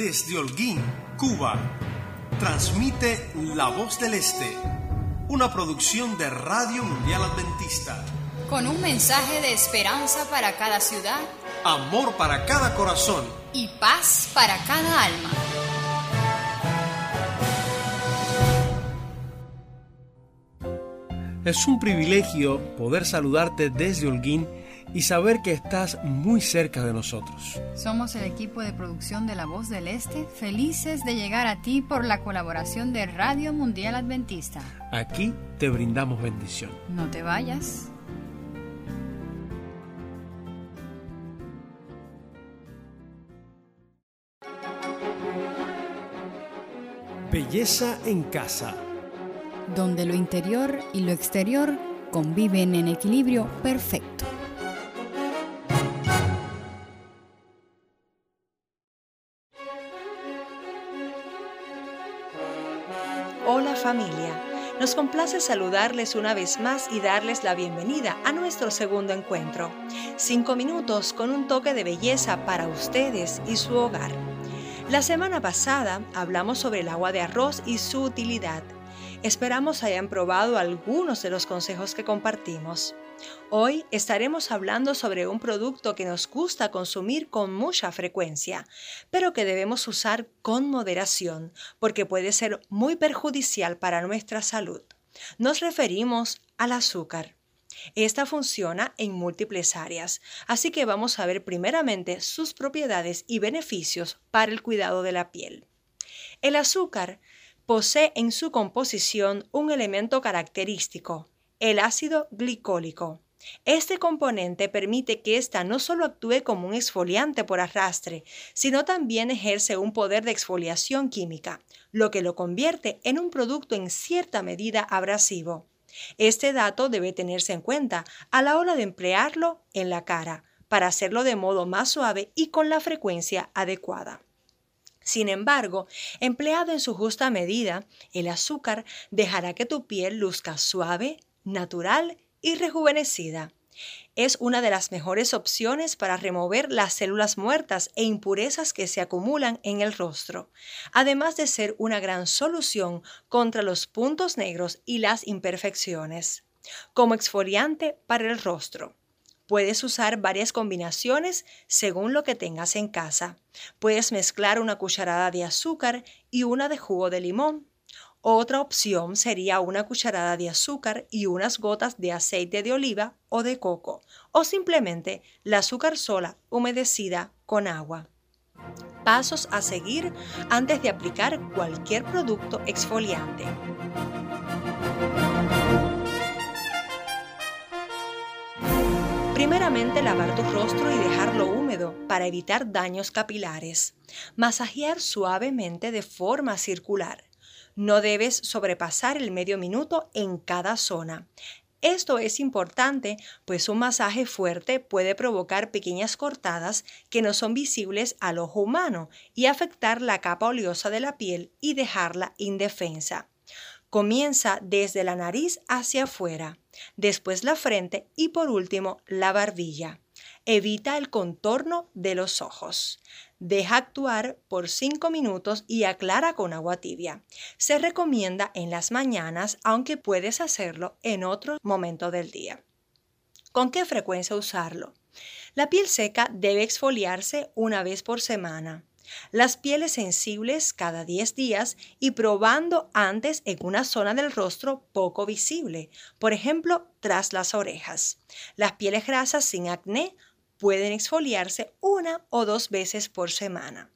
desde Holguín, Cuba. Transmite La Voz del Este, una producción de Radio Mundial Adventista. Con un mensaje de esperanza para cada ciudad. Amor para cada corazón. Y paz para cada alma. Es un privilegio poder saludarte desde Holguín y saber que estás muy cerca de nosotros. Somos el equipo de producción de La Voz del Este, felices de llegar a ti por la colaboración de Radio Mundial Adventista. Aquí te brindamos bendición. No te vayas. Belleza en casa. Donde lo interior y lo exterior conviven en equilibrio perfecto. Familia, nos complace saludarles una vez más y darles la bienvenida a nuestro segundo encuentro. Cinco minutos con un toque de belleza para ustedes y su hogar. La semana pasada hablamos sobre el agua de arroz y su utilidad. Esperamos hayan probado algunos de los consejos que compartimos. Hoy estaremos hablando sobre un producto que nos gusta consumir con mucha frecuencia, pero que debemos usar con moderación porque puede ser muy perjudicial para nuestra salud. Nos referimos al azúcar. Esta funciona en múltiples áreas, así que vamos a ver primeramente sus propiedades y beneficios para el cuidado de la piel. El azúcar posee en su composición un elemento característico, el ácido glicólico. Este componente permite que ésta no solo actúe como un exfoliante por arrastre, sino también ejerce un poder de exfoliación química, lo que lo convierte en un producto en cierta medida abrasivo. Este dato debe tenerse en cuenta a la hora de emplearlo en la cara, para hacerlo de modo más suave y con la frecuencia adecuada. Sin embargo, empleado en su justa medida, el azúcar dejará que tu piel luzca suave, natural y rejuvenecida. Es una de las mejores opciones para remover las células muertas e impurezas que se acumulan en el rostro, además de ser una gran solución contra los puntos negros y las imperfecciones. Como exfoliante para el rostro. Puedes usar varias combinaciones según lo que tengas en casa. Puedes mezclar una cucharada de azúcar y una de jugo de limón otra opción sería una cucharada de azúcar y unas gotas de aceite de oliva o de coco, o simplemente la azúcar sola humedecida con agua. Pasos a seguir antes de aplicar cualquier producto exfoliante. Primeramente lavar tu rostro y dejarlo húmedo para evitar daños capilares. Masajear suavemente de forma circular no debes sobrepasar el medio minuto en cada zona. Esto es importante, pues un masaje fuerte puede provocar pequeñas cortadas que no son visibles al ojo humano y afectar la capa oleosa de la piel y dejarla indefensa. Comienza desde la nariz hacia afuera, después la frente y por último la barbilla. Evita el contorno de los ojos. Deja actuar por 5 minutos y aclara con agua tibia. Se recomienda en las mañanas, aunque puedes hacerlo en otro momento del día. ¿Con qué frecuencia usarlo? La piel seca debe exfoliarse una vez por semana. Las pieles sensibles cada 10 días y probando antes en una zona del rostro poco visible, por ejemplo, tras las orejas. Las pieles grasas sin acné pueden exfoliarse una o dos veces por semana.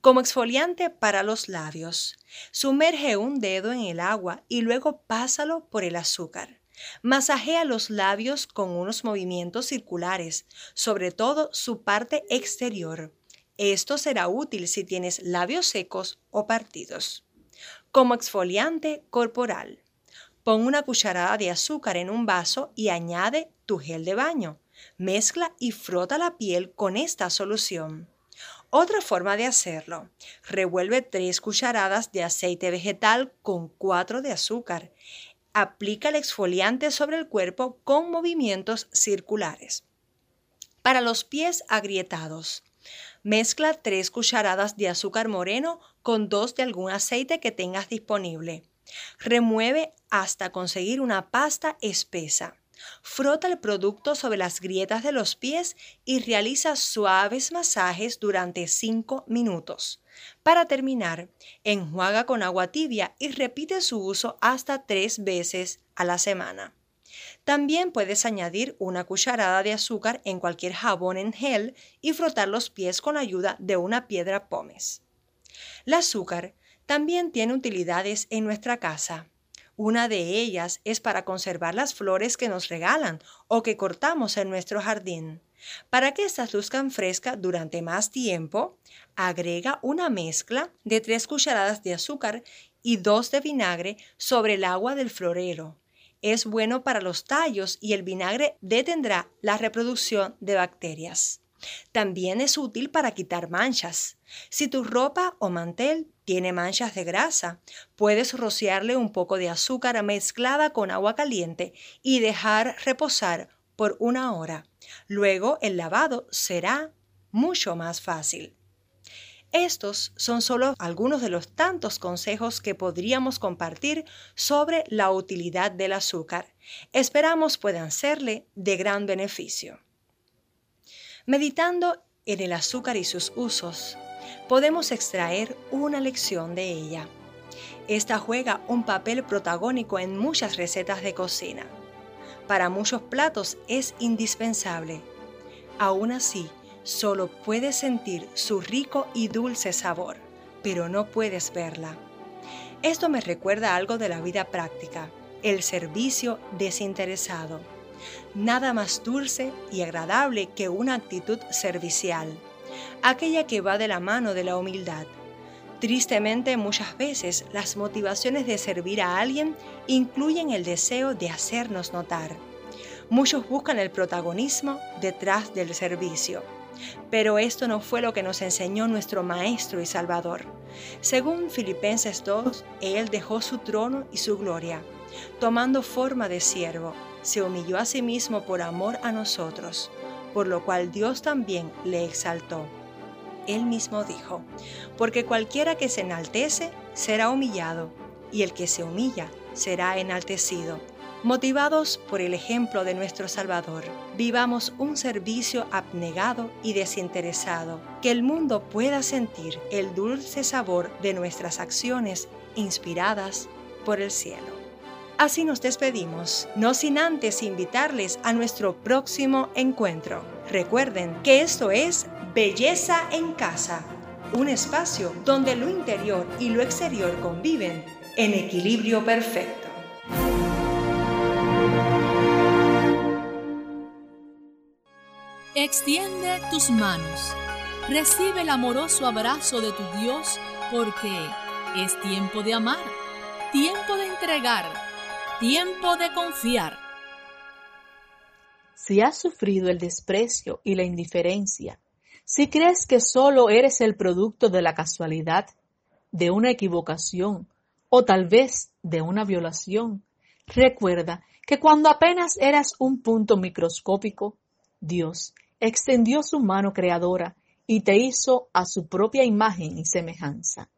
Como exfoliante para los labios, sumerge un dedo en el agua y luego pásalo por el azúcar. Masajea los labios con unos movimientos circulares, sobre todo su parte exterior. Esto será útil si tienes labios secos o partidos. Como exfoliante corporal, pon una cucharada de azúcar en un vaso y añade tu gel de baño. Mezcla y frota la piel con esta solución. Otra forma de hacerlo. Revuelve 3 cucharadas de aceite vegetal con 4 de azúcar. Aplica el exfoliante sobre el cuerpo con movimientos circulares. Para los pies agrietados. Mezcla 3 cucharadas de azúcar moreno con 2 de algún aceite que tengas disponible. Remueve hasta conseguir una pasta espesa. Frota el producto sobre las grietas de los pies y realiza suaves masajes durante 5 minutos. Para terminar, enjuaga con agua tibia y repite su uso hasta 3 veces a la semana. También puedes añadir una cucharada de azúcar en cualquier jabón en gel y frotar los pies con ayuda de una piedra pómez. El azúcar también tiene utilidades en nuestra casa. Una de ellas es para conservar las flores que nos regalan o que cortamos en nuestro jardín. Para que estas luzcan frescas durante más tiempo, agrega una mezcla de 3 cucharadas de azúcar y 2 de vinagre sobre el agua del florero. Es bueno para los tallos y el vinagre detendrá la reproducción de bacterias. También es útil para quitar manchas. Si tu ropa o mantel tiene manchas de grasa, puedes rociarle un poco de azúcar mezclada con agua caliente y dejar reposar por una hora. Luego el lavado será mucho más fácil. Estos son solo algunos de los tantos consejos que podríamos compartir sobre la utilidad del azúcar. Esperamos puedan serle de gran beneficio. Meditando en el azúcar y sus usos, podemos extraer una lección de ella. Esta juega un papel protagónico en muchas recetas de cocina. Para muchos platos es indispensable. Aún así, solo puedes sentir su rico y dulce sabor, pero no puedes verla. Esto me recuerda algo de la vida práctica, el servicio desinteresado nada más dulce y agradable que una actitud servicial, aquella que va de la mano de la humildad. Tristemente muchas veces las motivaciones de servir a alguien incluyen el deseo de hacernos notar. Muchos buscan el protagonismo detrás del servicio. Pero esto no fue lo que nos enseñó nuestro Maestro y Salvador. Según Filipenses 2, Él dejó su trono y su gloria, tomando forma de siervo se humilló a sí mismo por amor a nosotros, por lo cual Dios también le exaltó. Él mismo dijo, porque cualquiera que se enaltece será humillado, y el que se humilla será enaltecido. Motivados por el ejemplo de nuestro Salvador, vivamos un servicio abnegado y desinteresado, que el mundo pueda sentir el dulce sabor de nuestras acciones inspiradas por el cielo. Así nos despedimos, no sin antes invitarles a nuestro próximo encuentro. Recuerden que esto es Belleza en Casa, un espacio donde lo interior y lo exterior conviven en equilibrio perfecto. Extiende tus manos, recibe el amoroso abrazo de tu Dios porque es tiempo de amar, tiempo de entregar Tiempo de confiar. Si has sufrido el desprecio y la indiferencia, si crees que solo eres el producto de la casualidad, de una equivocación o tal vez de una violación, recuerda que cuando apenas eras un punto microscópico, Dios extendió su mano creadora y te hizo a su propia imagen y semejanza.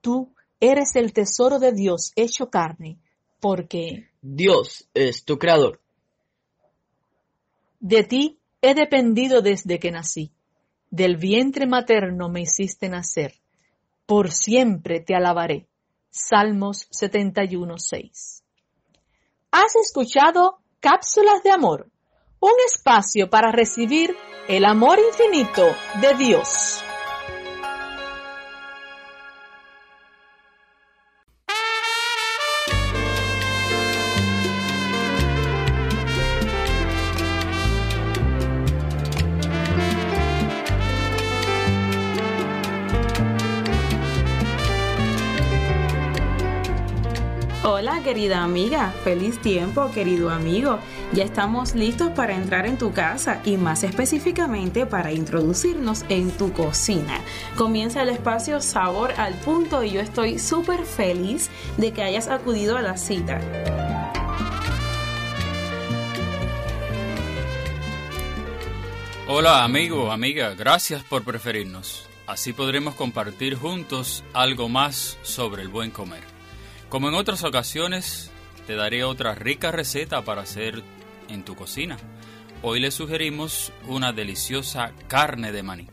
Tú eres el tesoro de Dios hecho carne porque Dios es tu creador. De ti he dependido desde que nací. Del vientre materno me hiciste nacer. Por siempre te alabaré. Salmos 71.6. Has escuchado Cápsulas de Amor, un espacio para recibir el amor infinito de Dios. Querida amiga, feliz tiempo querido amigo. Ya estamos listos para entrar en tu casa y más específicamente para introducirnos en tu cocina. Comienza el espacio Sabor al Punto y yo estoy súper feliz de que hayas acudido a la cita. Hola amigo, amiga, gracias por preferirnos. Así podremos compartir juntos algo más sobre el buen comer. Como en otras ocasiones, te daré otra rica receta para hacer en tu cocina. Hoy le sugerimos una deliciosa carne de maní.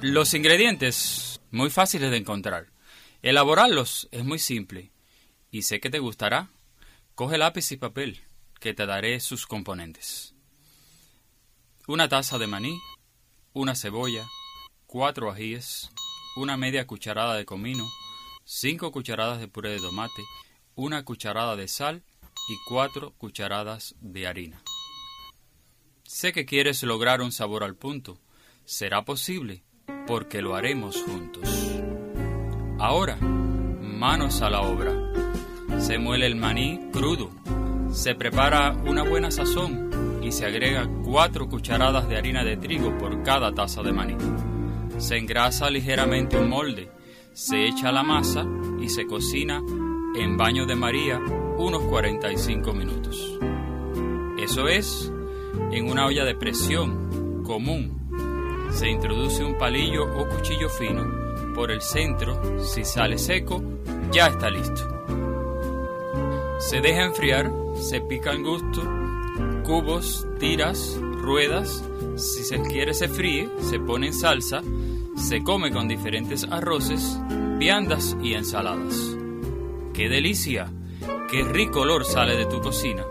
Los ingredientes, muy fáciles de encontrar. Elaborarlos es muy simple y sé que te gustará. Coge lápiz y papel, que te daré sus componentes. Una taza de maní, una cebolla, cuatro ajíes, una media cucharada de comino, cinco cucharadas de puré de tomate, una cucharada de sal y cuatro cucharadas de harina. Sé que quieres lograr un sabor al punto. Será posible porque lo haremos juntos. Ahora, manos a la obra. Se muele el maní crudo, se prepara una buena sazón y se agrega 4 cucharadas de harina de trigo por cada taza de maní. Se engrasa ligeramente un molde, se echa la masa y se cocina en baño de María unos 45 minutos. Eso es, en una olla de presión común se introduce un palillo o cuchillo fino por el centro, si sale seco, ya está listo. Se deja enfriar, se pica al gusto, cubos, tiras, ruedas, si se quiere se fríe, se pone en salsa, se come con diferentes arroces, viandas y ensaladas. ¡Qué delicia! ¡Qué rico olor sale de tu cocina!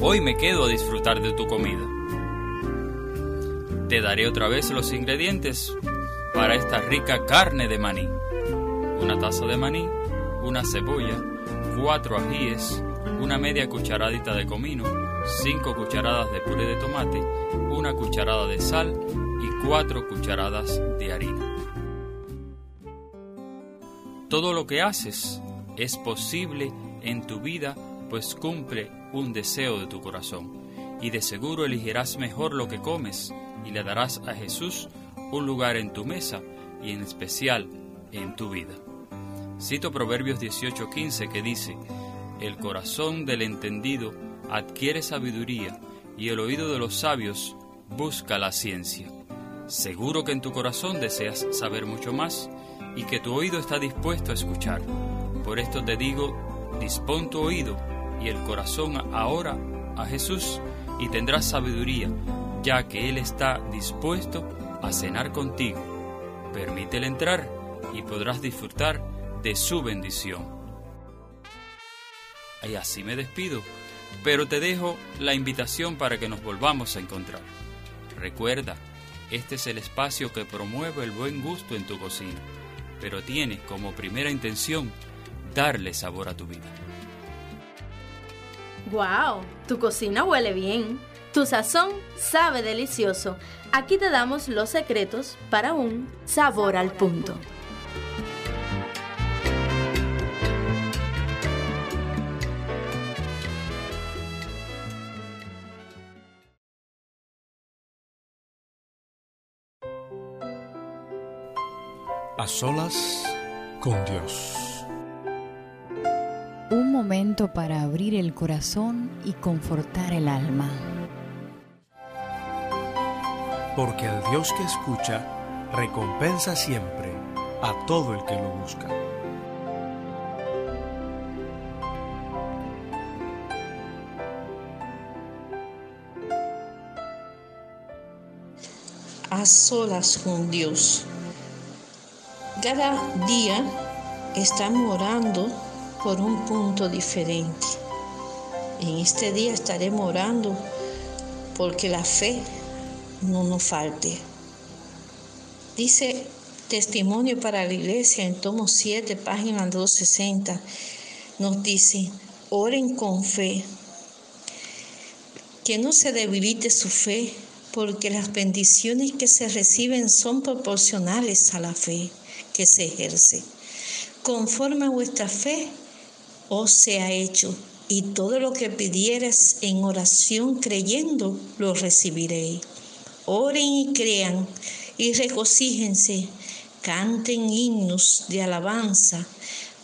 Hoy me quedo a disfrutar de tu comida. Te daré otra vez los ingredientes para esta rica carne de maní. Una taza de maní, una cebolla, cuatro ajíes, una media cucharadita de comino, cinco cucharadas de puré de tomate, una cucharada de sal y cuatro cucharadas de harina. Todo lo que haces es posible en tu vida, pues cumple un deseo de tu corazón, y de seguro elegirás mejor lo que comes y le darás a Jesús un lugar en tu mesa y en especial en tu vida. Cito Proverbios 18:15 que dice, El corazón del entendido adquiere sabiduría y el oído de los sabios busca la ciencia. Seguro que en tu corazón deseas saber mucho más y que tu oído está dispuesto a escuchar. Por esto te digo, dispón tu oído y el corazón ahora a Jesús y tendrás sabiduría ya que Él está dispuesto a cenar contigo. Permítele entrar y podrás disfrutar de su bendición. Y así me despido, pero te dejo la invitación para que nos volvamos a encontrar. Recuerda, este es el espacio que promueve el buen gusto en tu cocina, pero tiene como primera intención darle sabor a tu vida. ¡Wow! Tu cocina huele bien. Tu sazón sabe delicioso. Aquí te damos los secretos para un sabor al punto. A solas con Dios. Un momento para abrir el corazón y confortar el alma porque el Dios que escucha recompensa siempre a todo el que lo busca. A solas con Dios. Cada día estamos orando por un punto diferente. En este día estaremos orando porque la fe no nos falte. Dice Testimonio para la Iglesia en tomo 7, página 260, nos dice, oren con fe, que no se debilite su fe, porque las bendiciones que se reciben son proporcionales a la fe que se ejerce. Conforme a vuestra fe os sea hecho, y todo lo que pidieras en oración creyendo, lo recibiréis. Oren y crean y regocíjense, canten himnos de alabanza,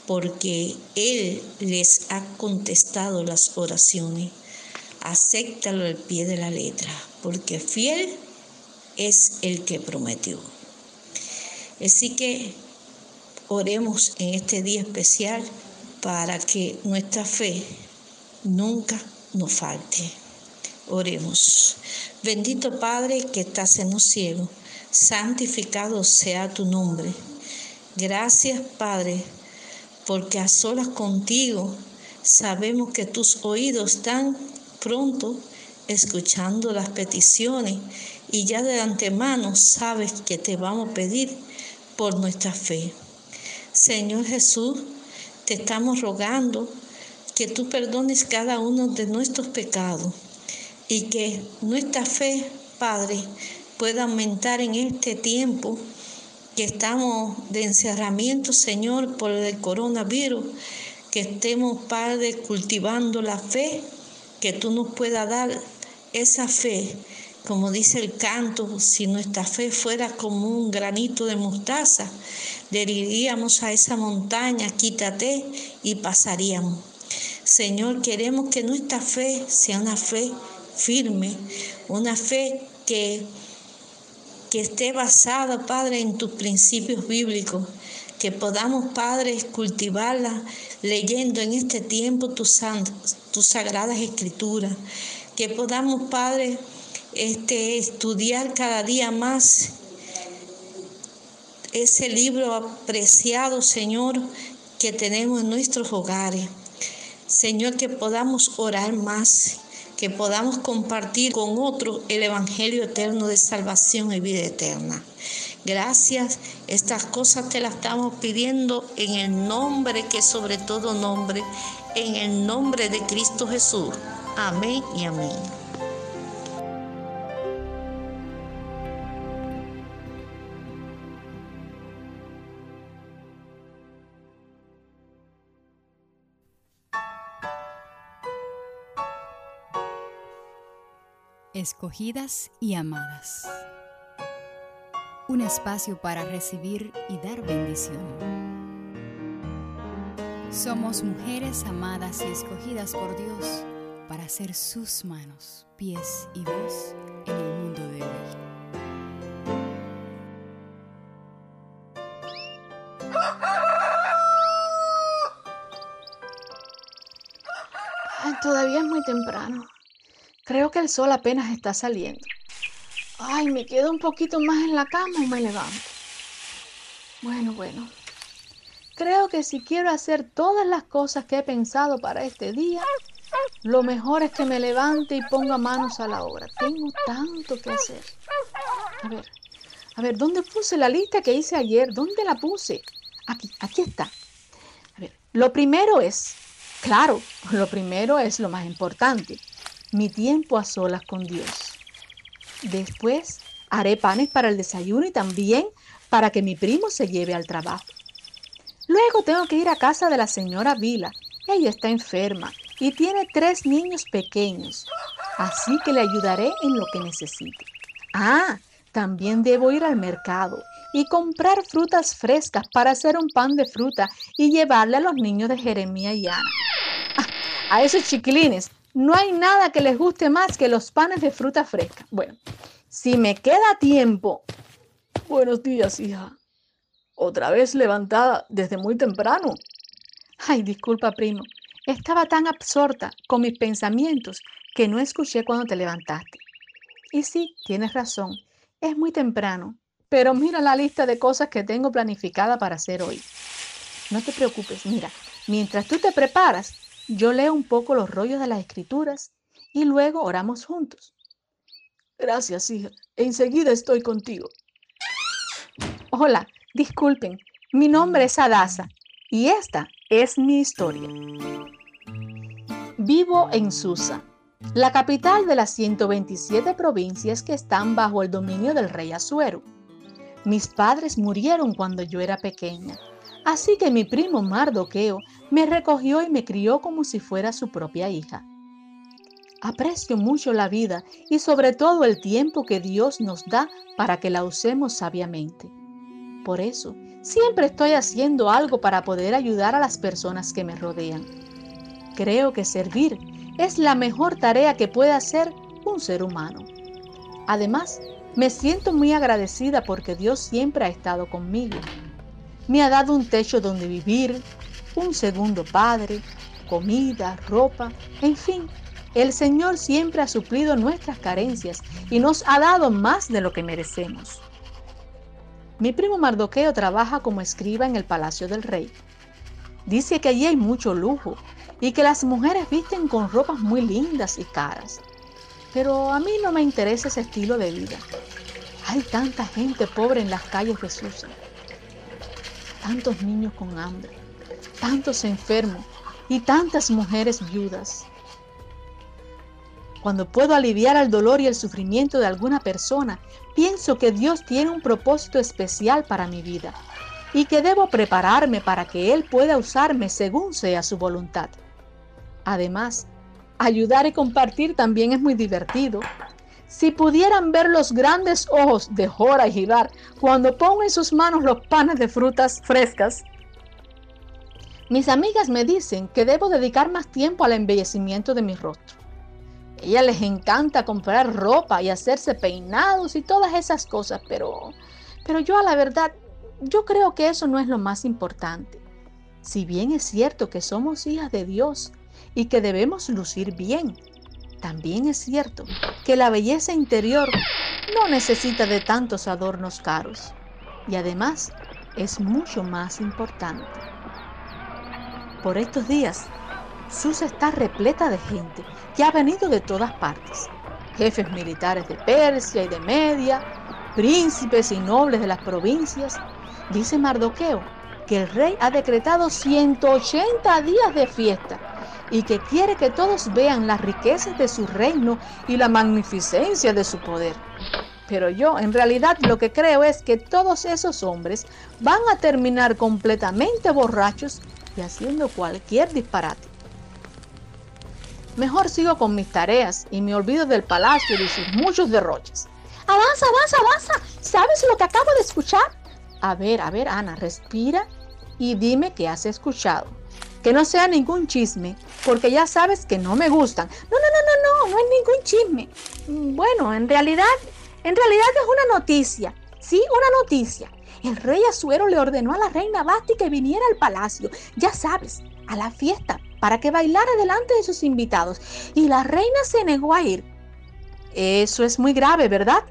porque Él les ha contestado las oraciones. Acéptalo al pie de la letra, porque fiel es el que prometió. Así que oremos en este día especial para que nuestra fe nunca nos falte. Oremos. Bendito Padre que estás en los cielos, santificado sea tu nombre. Gracias Padre, porque a solas contigo sabemos que tus oídos están pronto escuchando las peticiones y ya de antemano sabes que te vamos a pedir por nuestra fe. Señor Jesús, te estamos rogando que tú perdones cada uno de nuestros pecados y que nuestra fe, Padre, pueda aumentar en este tiempo que estamos de encerramiento, Señor, por el coronavirus, que estemos, Padre, cultivando la fe, que tú nos puedas dar esa fe, como dice el canto, si nuestra fe fuera como un granito de mostaza, le diríamos a esa montaña, quítate y pasaríamos. Señor, queremos que nuestra fe sea una fe firme, una fe que, que esté basada, Padre, en tus principios bíblicos, que podamos, Padre, cultivarla leyendo en este tiempo tus, tus sagradas escrituras, que podamos, Padre, este, estudiar cada día más ese libro apreciado, Señor, que tenemos en nuestros hogares. Señor, que podamos orar más que podamos compartir con otros el Evangelio eterno de salvación y vida eterna. Gracias, estas cosas te las estamos pidiendo en el nombre que sobre todo nombre, en el nombre de Cristo Jesús. Amén y amén. escogidas y amadas. Un espacio para recibir y dar bendición. Somos mujeres amadas y escogidas por Dios para ser sus manos, pies y voz en el mundo de hoy. Todavía es muy temprano. Creo que el sol apenas está saliendo. Ay, me quedo un poquito más en la cama o me levanto. Bueno, bueno. Creo que si quiero hacer todas las cosas que he pensado para este día, lo mejor es que me levante y ponga manos a la obra. Tengo tanto que hacer. A ver, a ver, ¿dónde puse la lista que hice ayer? ¿Dónde la puse? Aquí, aquí está. Lo primero es, claro, lo primero es lo más importante mi tiempo a solas con Dios. Después haré panes para el desayuno y también para que mi primo se lleve al trabajo. Luego tengo que ir a casa de la señora Vila. Ella está enferma y tiene tres niños pequeños, así que le ayudaré en lo que necesite. Ah, también debo ir al mercado y comprar frutas frescas para hacer un pan de fruta y llevarle a los niños de Jeremía y Ana. Ah, a esos chiquilines no hay nada que les guste más que los panes de fruta fresca. Bueno, si me queda tiempo. Buenos días, hija. Otra vez levantada desde muy temprano. Ay, disculpa, primo. Estaba tan absorta con mis pensamientos que no escuché cuando te levantaste. Y sí, tienes razón. Es muy temprano. Pero mira la lista de cosas que tengo planificada para hacer hoy. No te preocupes, mira, mientras tú te preparas, yo leo un poco los rollos de las escrituras y luego oramos juntos. Gracias, hija. Enseguida estoy contigo. Hola, disculpen. Mi nombre es Adasa y esta es mi historia. Vivo en Susa, la capital de las 127 provincias que están bajo el dominio del rey Azuero. Mis padres murieron cuando yo era pequeña Así que mi primo Mardoqueo me recogió y me crió como si fuera su propia hija. Aprecio mucho la vida y sobre todo el tiempo que Dios nos da para que la usemos sabiamente. Por eso, Siempre estoy haciendo algo para poder ayudar a las personas que me rodean. Creo que servir es la mejor tarea que puede hacer un ser humano. Además, me siento muy agradecida porque Dios siempre ha estado conmigo. Me ha dado un techo donde vivir, un segundo padre, comida, ropa, en fin, el Señor siempre ha suplido nuestras carencias y nos ha dado más de lo que merecemos. Mi primo Mardoqueo trabaja como escriba en el palacio del rey. Dice que allí hay mucho lujo y que las mujeres visten con ropas muy lindas y caras. Pero a mí no me interesa ese estilo de vida. Hay tanta gente pobre en las calles de Susa. Tantos niños con hambre, tantos enfermos y tantas mujeres viudas. Cuando puedo aliviar el dolor y el sufrimiento de alguna persona, pienso que Dios tiene un propósito especial para mi vida y que debo prepararme para que Él pueda usarme según sea su voluntad. Además, ayudar y compartir también es muy divertido. Si pudieran ver los grandes ojos de Jora y Gilar cuando pongo en sus manos los panes de frutas frescas, mis amigas me dicen que debo dedicar más tiempo al embellecimiento de mi rostro. Ella les encanta comprar ropa y hacerse peinados y todas esas cosas, pero, pero yo a la verdad, yo creo que eso no es lo más importante. Si bien es cierto que somos hijas de Dios y que debemos lucir bien, también es cierto que la belleza interior no necesita de tantos adornos caros y además es mucho más importante. Por estos días, Susa está repleta de gente que ha venido de todas partes. Jefes militares de Persia y de Media, príncipes y nobles de las provincias. Dice Mardoqueo que el rey ha decretado 180 días de fiesta y que quiere que todos vean las riquezas de su reino y la magnificencia de su poder. Pero yo en realidad lo que creo es que todos esos hombres van a terminar completamente borrachos y haciendo cualquier disparate. Mejor sigo con mis tareas y me olvido del palacio y sus muchos derroches. Avanza, avanza, avanza. ¿Sabes lo que acabo de escuchar? A ver, a ver, Ana, respira y dime qué has escuchado. Que no sea ningún chisme, porque ya sabes que no me gustan. No, no, no, no, no, no es ningún chisme. Bueno, en realidad, en realidad es una noticia. Sí, una noticia. El rey Azuero le ordenó a la reina Basti que viniera al palacio, ya sabes, a la fiesta, para que bailara delante de sus invitados. Y la reina se negó a ir. Eso es muy grave, ¿verdad?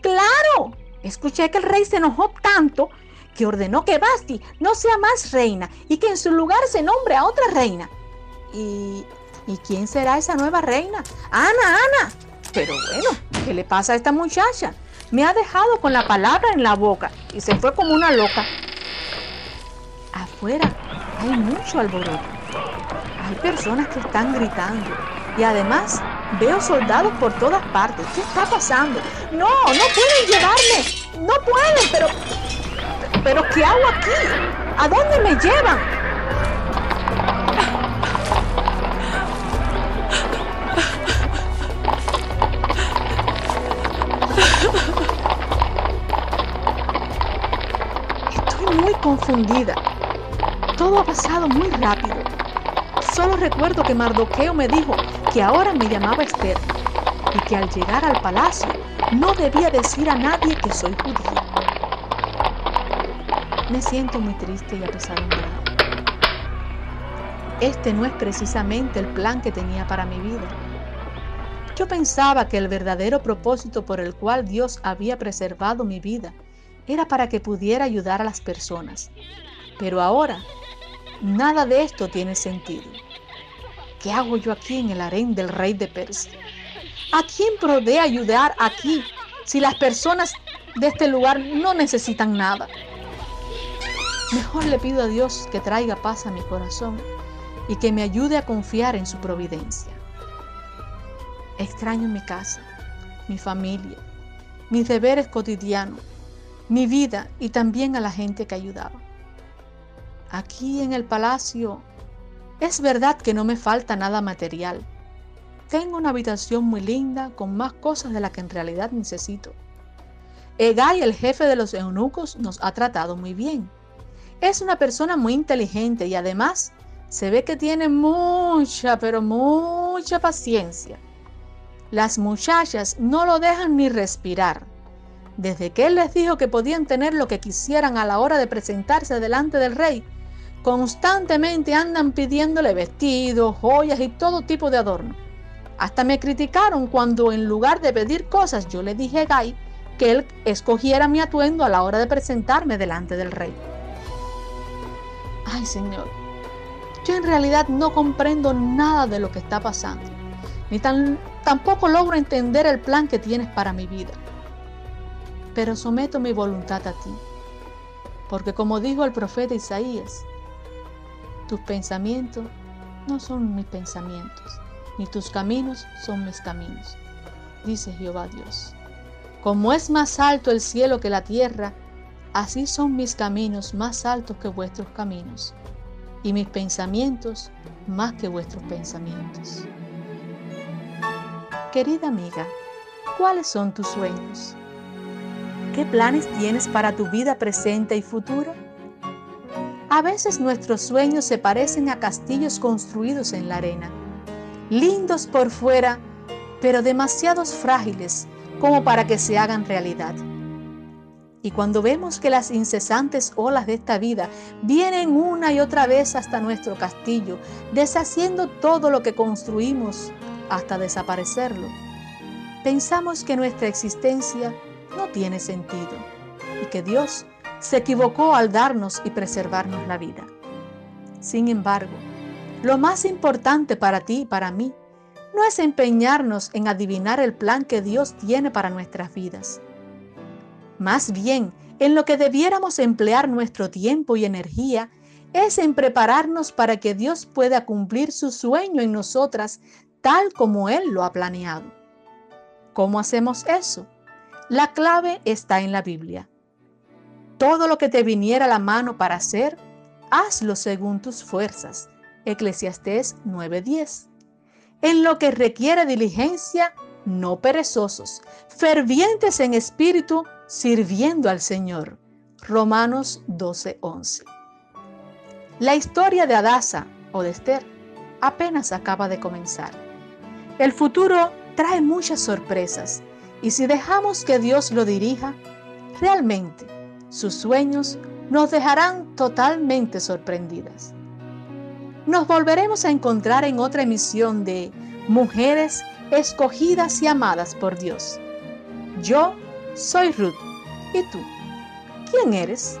Claro. Escuché que el rey se enojó tanto que ordenó que Basti no sea más reina y que en su lugar se nombre a otra reina. ¿Y, ¿y quién será esa nueva reina? Ana, Ana. Pero bueno, ¿qué le pasa a esta muchacha? Me ha dejado con la palabra en la boca y se fue como una loca. Afuera hay mucho alboroto. Hay personas que están gritando y además veo soldados por todas partes. ¿Qué está pasando? No, no pueden llevarme. No pueden, pero... ¿Pero qué hago aquí? ¿A dónde me llevan? Estoy muy confundida. Todo ha pasado muy rápido. Solo recuerdo que Mardoqueo me dijo que ahora me llamaba Esther y que al llegar al palacio no debía decir a nadie que soy judía. Me siento muy triste y apesadumbrada. Este no es precisamente el plan que tenía para mi vida. Yo pensaba que el verdadero propósito por el cual Dios había preservado mi vida era para que pudiera ayudar a las personas. Pero ahora, nada de esto tiene sentido. ¿Qué hago yo aquí en el harén del rey de Persia? ¿A quién prodee ayudar aquí si las personas de este lugar no necesitan nada? Mejor le pido a Dios que traiga paz a mi corazón y que me ayude a confiar en su providencia. Extraño mi casa, mi familia, mis deberes cotidianos, mi vida y también a la gente que ayudaba. Aquí en el palacio es verdad que no me falta nada material. Tengo una habitación muy linda con más cosas de las que en realidad necesito. Egay, el jefe de los eunucos, nos ha tratado muy bien. Es una persona muy inteligente y además se ve que tiene mucha, pero mucha paciencia. Las muchachas no lo dejan ni respirar. Desde que él les dijo que podían tener lo que quisieran a la hora de presentarse delante del rey, constantemente andan pidiéndole vestidos, joyas y todo tipo de adorno. Hasta me criticaron cuando en lugar de pedir cosas yo le dije a Guy que él escogiera mi atuendo a la hora de presentarme delante del rey. Ay, Señor, yo en realidad no comprendo nada de lo que está pasando, ni tan, tampoco logro entender el plan que tienes para mi vida. Pero someto mi voluntad a ti, porque como dijo el profeta Isaías, tus pensamientos no son mis pensamientos, ni tus caminos son mis caminos, dice Jehová Dios. Como es más alto el cielo que la tierra, así son mis caminos más altos que vuestros caminos, y mis pensamientos más que vuestros pensamientos. Querida amiga, ¿cuáles son tus sueños? ¿Qué planes tienes para tu vida presente y futura? A veces nuestros sueños se parecen a castillos construidos en la arena, lindos por fuera, pero demasiados frágiles como para que se hagan realidad. Y cuando vemos que las incesantes olas de esta vida vienen una y otra vez hasta nuestro castillo, deshaciendo todo lo que construimos hasta desaparecerlo, pensamos que nuestra existencia no tiene sentido y que Dios se equivocó al darnos y preservarnos la vida. Sin embargo, lo más importante para ti y para mí no es empeñarnos en adivinar el plan que Dios tiene para nuestras vidas. Más bien, en lo que debiéramos emplear nuestro tiempo y energía es en prepararnos para que Dios pueda cumplir su sueño en nosotras tal como Él lo ha planeado. ¿Cómo hacemos eso? La clave está en la Biblia. Todo lo que te viniera a la mano para hacer, hazlo según tus fuerzas. Eclesiastés 9:10 en lo que requiere diligencia, no perezosos, fervientes en espíritu, sirviendo al Señor. Romanos 12:11. La historia de Adasa o de Esther apenas acaba de comenzar. El futuro trae muchas sorpresas y si dejamos que Dios lo dirija, realmente sus sueños nos dejarán totalmente sorprendidas. Nos volveremos a encontrar en otra emisión de Mujeres escogidas y amadas por Dios. Yo soy Ruth. ¿Y tú? ¿Quién eres?